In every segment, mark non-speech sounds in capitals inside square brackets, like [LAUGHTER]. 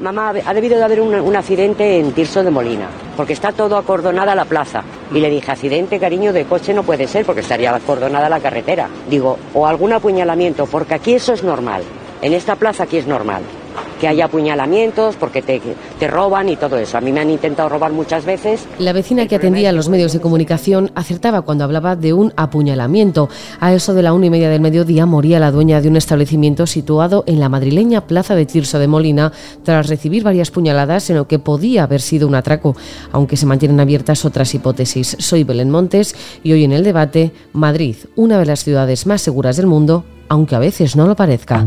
Mamá, ha debido de haber un, accidente en Tirso de Molina, porque está todo acordonada la plaza. Y le dije, accidente, cariño, de coche no puede ser, porque estaría acordonada la carretera. Digo, o algún apuñalamiento, porque aquí eso es normal. En esta plaza aquí es normal que haya apuñalamientos porque te, te, roban y todo eso. A mí me han intentado robar muchas veces. La vecina que atendía a los medios de comunicación acertaba cuando hablaba de un apuñalamiento. A eso de la una y media del mediodía moría la dueña de un establecimiento situado en la madrileña plaza de Tirso de Molina tras recibir varias puñaladas en lo que podía haber sido un atraco, aunque se mantienen abiertas otras hipótesis. Soy Belén Montes y hoy en el debate, Madrid, una de las ciudades más seguras del mundo, aunque a veces no lo parezca.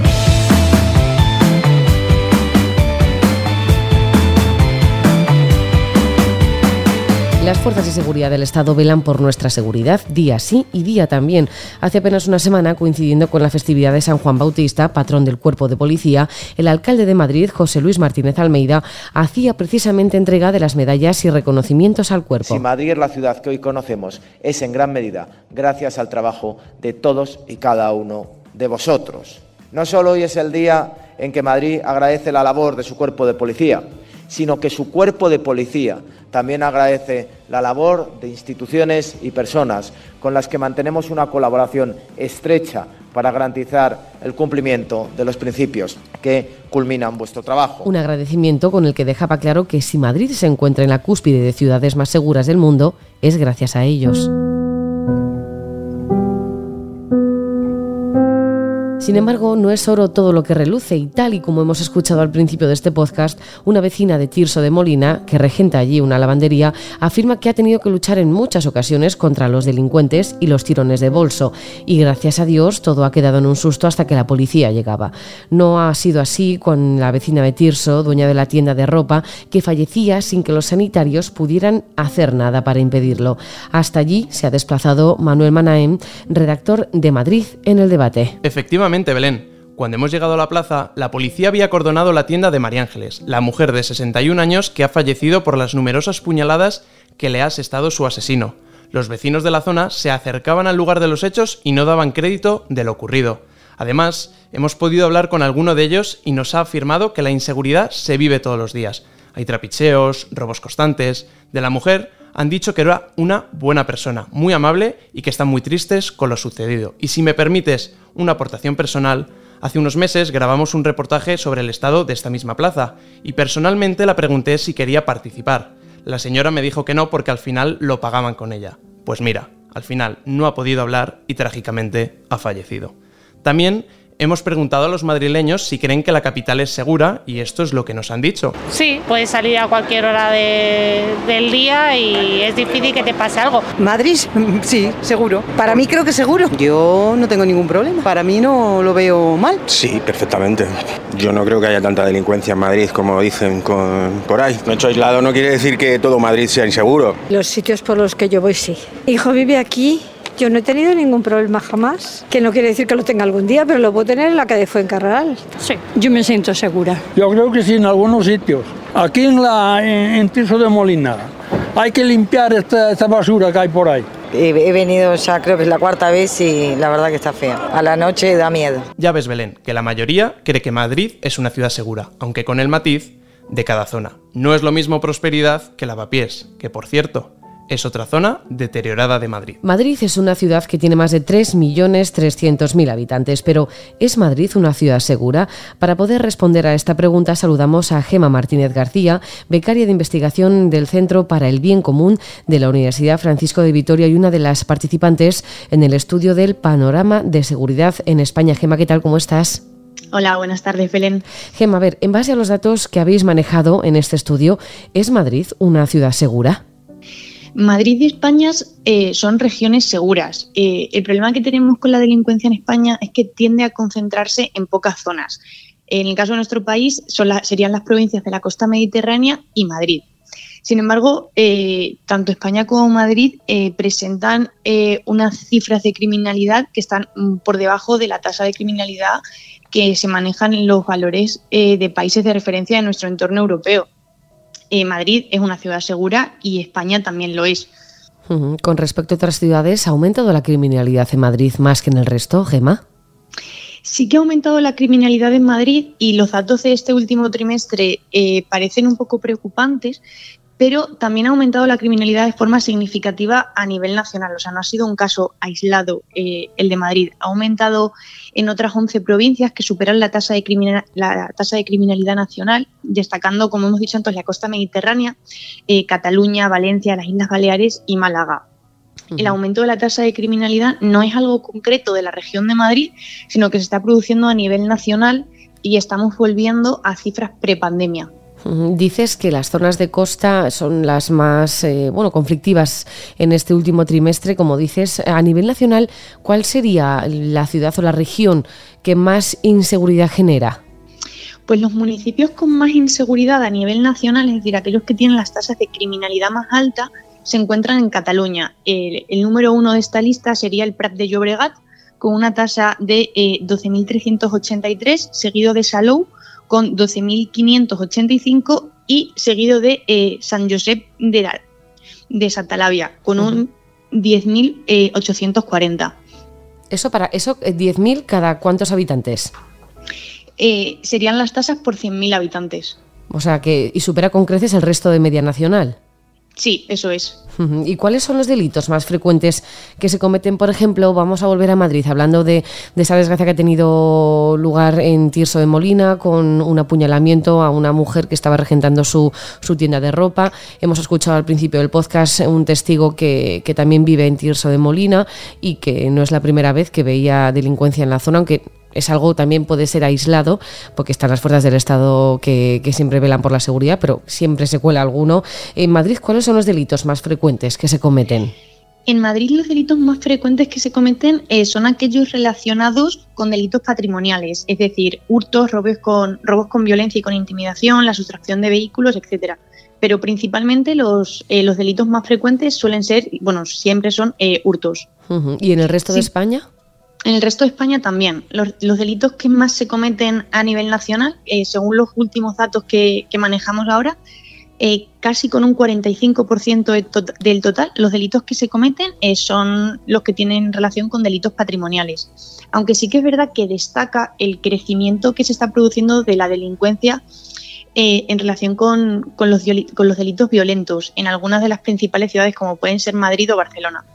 Las fuerzas de seguridad del Estado velan por nuestra seguridad día sí y día también. Hace apenas una semana, coincidiendo con la festividad de San Juan Bautista, patrón del cuerpo de policía, el alcalde de Madrid, José Luis Martínez Almeida, hacía precisamente entrega de las medallas y reconocimientos al cuerpo. Si Madrid es la ciudad que hoy conocemos, es en gran medida gracias al trabajo de todos y cada uno de vosotros. No solo hoy es el día en que Madrid agradece la labor de su cuerpo de policía, sino que su cuerpo de policía también agradece la labor de instituciones y personas con las que mantenemos una colaboración estrecha para garantizar el cumplimiento de los principios que culminan vuestro trabajo. Un agradecimiento con el que dejaba claro que si Madrid se encuentra en la cúspide de ciudades más seguras del mundo, es gracias a ellos. Sin embargo, no es oro todo lo que reluce y tal y como hemos escuchado al principio de este podcast, una vecina de Tirso de Molina, que regenta allí una lavandería, afirma que ha tenido que luchar en muchas ocasiones contra los delincuentes y los tirones de bolso. Y gracias a Dios todo ha quedado en un susto hasta que la policía llegaba. No ha sido así con la vecina de Tirso, dueña de la tienda de ropa, que fallecía sin que los sanitarios pudieran hacer nada para impedirlo. Hasta allí se ha desplazado Manuel Manaem, redactor de Madrid en el debate. Efectivamente, Belén. Cuando hemos llegado a la plaza, la policía había acordonado la tienda de María Ángeles, la mujer de 61 años que ha fallecido por las numerosas puñaladas que le ha asestado su asesino. Los vecinos de la zona se acercaban al lugar de los hechos y no daban crédito de lo ocurrido. Además, hemos podido hablar con alguno de ellos y nos ha afirmado que la inseguridad se vive todos los días. Hay trapicheos, robos constantes. De la mujer han dicho que era una buena persona, muy amable y que están muy tristes con lo sucedido. Y si me permites una aportación personal, hace unos meses grabamos un reportaje sobre el estado de esta misma plaza y personalmente la pregunté si quería participar. La señora me dijo que no porque al final lo pagaban con ella. Pues mira, al final no ha podido hablar y trágicamente ha fallecido. También Hemos preguntado a los madrileños si creen que la capital es segura y esto es lo que nos han dicho. Sí, puedes salir a cualquier hora del día y es difícil que te pase algo. Madrid, [LAUGHS] sí, seguro. Para mí creo que seguro. Yo no tengo ningún problema. Para mí no lo veo mal. Sí, perfectamente. Yo no creo que haya tanta delincuencia en Madrid como dicen por ahí. No hecho aislado no quiere decir que todo Madrid sea inseguro. Los sitios por los que yo voy sí. Hijo vive aquí yo no he tenido ningún problema jamás, que no quiere decir que lo tenga algún día, pero lo puedo tener en la calle Fuencarral. Sí, yo me siento segura. Yo creo que sí, en algunos sitios. Aquí en, la, en, Tirso de Molina hay que limpiar esta, basura que hay por ahí. He, venido ya creo que es la cuarta vez y la verdad que está fea. A la noche da miedo. Ya ves, Belén, que la mayoría cree que Madrid es una ciudad segura, aunque con el matiz de cada zona. No es lo mismo prosperidad que lavapiés, que por cierto, es otra zona deteriorada de Madrid. Madrid es una ciudad que tiene más de 3.300.000 habitantes, pero ¿es Madrid una ciudad segura? Para poder responder a esta pregunta saludamos a Gema Martínez García, becaria de investigación del Centro para el Bien Común de la Universidad Francisco de Vitoria y una de las participantes en el estudio del panorama de seguridad en España. Gema, ¿qué tal? ¿Cómo estás? Hola, buenas tardes, Belén. Gema, a ver, en base a los datos que habéis manejado en este estudio, ¿es Madrid una ciudad segura? Madrid y España eh, son regiones seguras. Eh, el problema que tenemos con la delincuencia en España es que tiende a concentrarse en pocas zonas. En el caso de nuestro país serían las provincias de la costa mediterránea y Madrid. Sin embargo, eh, tanto España como Madrid presentan unas cifras de criminalidad que están mm, por debajo de la tasa de criminalidad que se manejan en los valores de países de referencia de nuestro entorno europeo. Eh, Madrid es una ciudad segura y España también lo es. Con respecto a otras ciudades, ¿ha aumentado la criminalidad en Madrid más que en el resto, Gema? Sí que ha aumentado la criminalidad en Madrid y los datos de este último trimestre eh, parecen un poco preocupantes, pero también ha aumentado la criminalidad de forma significativa a nivel nacional. O sea, no ha sido un caso aislado eh, el de Madrid. Ha aumentado en otras 11 provincias que superan la tasa, de la tasa de criminalidad nacional, destacando, como hemos dicho antes, la costa mediterránea, eh, Cataluña, Valencia, las Islas Baleares y Málaga. El aumento de la tasa de criminalidad no es algo concreto de la región de Madrid, sino que se está produciendo a nivel nacional y estamos volviendo a cifras prepandemia. Dices que las zonas de costa son las más eh, bueno, conflictivas en este último trimestre. Como dices, a nivel nacional, ¿cuál sería la ciudad o la región que más inseguridad genera? Pues los municipios con más inseguridad a nivel nacional, es decir, aquellos que tienen las tasas de criminalidad más altas, se encuentran en Cataluña. El, número uno de esta lista sería el Prat de Llobregat, con una tasa de 12.383, eh, seguido de Salou con 12.585 y seguido de eh, San Josep de, de Santalavia con un 10.840. Eso para eso 10.000 eh, cada cuántos habitantes? Eh, serían las tasas por 100.000 habitantes. O sea que y supera con creces el resto de media nacional. Sí, eso es. ¿Y cuáles son los delitos más frecuentes que se cometen? Por ejemplo, vamos a volver a Madrid, hablando de, esa desgracia que ha tenido lugar en Tirso de Molina, con un apuñalamiento a una mujer que estaba regentando su, tienda de ropa. Hemos escuchado al principio del podcast un testigo que, que también vive en Tirso de Molina y que no es la primera vez que veía delincuencia en la zona, aunque es algo también puede ser aislado, porque están las fuerzas del Estado que, siempre velan por la seguridad, pero siempre se cuela alguno. En Madrid, ¿cuáles son los delitos más frecuentes que se cometen? En Madrid los delitos más frecuentes que se cometen eh, son aquellos relacionados con delitos patrimoniales, es decir, hurtos, robos con, robos con violencia y con intimidación, la sustracción de vehículos, etcétera. Pero principalmente los, eh, los delitos más frecuentes suelen ser, bueno, siempre son eh, hurtos. ¿Y en el resto de España? En el resto de España también. Los, delitos que más se cometen a nivel nacional, eh, según los últimos datos que, manejamos ahora, eh, casi con un 45% del total, los delitos que se cometen eh, son los que tienen relación con delitos patrimoniales. Aunque sí que es verdad que destaca el crecimiento que se está produciendo de la delincuencia en relación con los delitos violentos en algunas de las principales ciudades como pueden ser Madrid o Barcelona.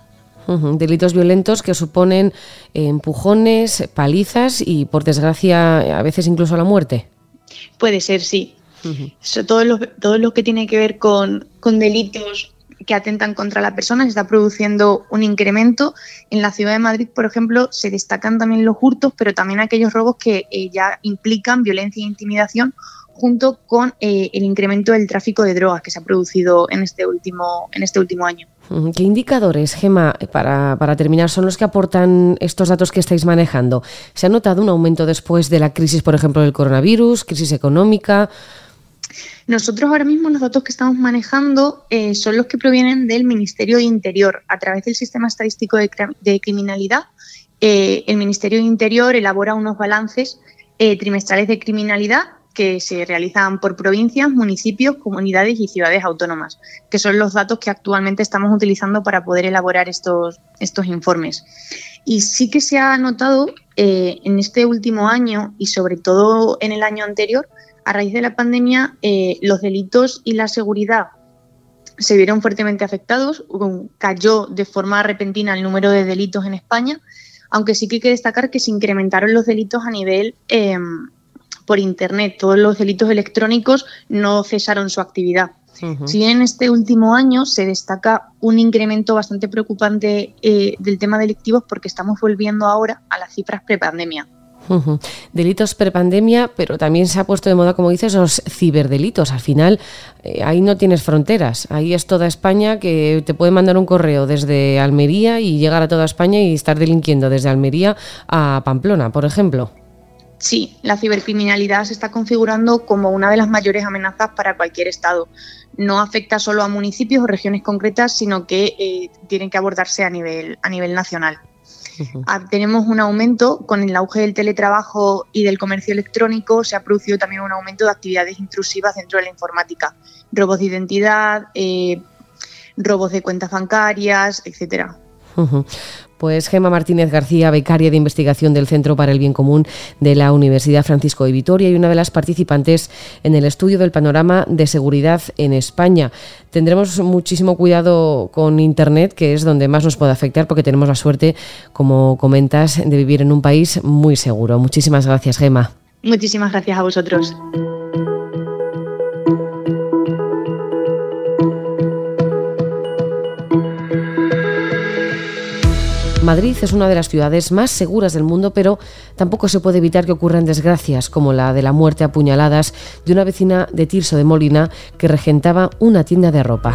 Delitos violentos que suponen empujones, palizas y, por desgracia, a veces incluso la muerte. Puede ser, sí. todo, lo, todo lo que tiene que ver con, delitos que atentan contra la persona, se está produciendo un incremento. En la ciudad de Madrid, por ejemplo, se destacan también los hurtos, pero también aquellos robos que eh, ya implican violencia e intimidación junto con eh, el incremento del tráfico de drogas que se ha producido en este último, en este último año. ¿Qué indicadores, Gema, para, para, terminar, son los que aportan estos datos que estáis manejando? ¿Se ha notado un aumento después de la crisis, por ejemplo, del coronavirus, crisis económica? Nosotros ahora mismo los datos que estamos manejando eh, son los que provienen del Ministerio de Interior a través del Sistema Estadístico de, Criminalidad. Eh, el Ministerio de Interior elabora unos balances trimestrales de criminalidad que se realizan por provincias, municipios, comunidades y ciudades autónomas, que son los datos que actualmente estamos utilizando para poder elaborar estos, estos informes. Y sí que se ha notado eh, en este último año y sobre todo en el año anterior, a raíz de la pandemia, eh, los delitos y la seguridad se vieron fuertemente afectados, cayó de forma repentina el número de delitos en España, aunque sí que hay que destacar que se incrementaron los delitos a nivel em, por Internet. Todos los delitos electrónicos no cesaron su actividad. Si en este último año se destaca un incremento bastante preocupante eh, del tema delictivos porque estamos volviendo ahora a las cifras prepandemia. Uh Delitos prepandemia, pero también se ha puesto de moda, como dices, los ciberdelitos. Al final, eh, ahí no tienes fronteras. Ahí es toda España que te puede mandar un correo desde Almería y llegar a toda España y estar delinquiendo desde Almería a Pamplona, por ejemplo. Sí, la cibercriminalidad se está configurando como una de las mayores amenazas para cualquier Estado. No afecta solo a municipios o regiones concretas, sino que eh, tienen que abordarse a nivel, a nivel nacional. Ah, tenemos un aumento con el auge del teletrabajo y del comercio electrónico, se ha producido también un aumento de actividades intrusivas dentro de la informática, robos de identidad, eh, robos de cuentas bancarias, etcétera. Pues Gema Martínez García, becaria de investigación del Centro para el Bien Común de la Universidad Francisco de Vitoria y una de las participantes en el estudio del panorama de seguridad en España. Tendremos muchísimo cuidado con Internet, que es donde más nos puede afectar, porque tenemos la suerte, como comentas, de vivir en un país muy seguro. Muchísimas gracias, Gema. Muchísimas gracias a vosotros. Madrid es una de las ciudades más seguras del mundo, pero tampoco se puede evitar que ocurran desgracias, como la de la muerte a puñaladas de una vecina de Tirso de Molina que regentaba una tienda de ropa.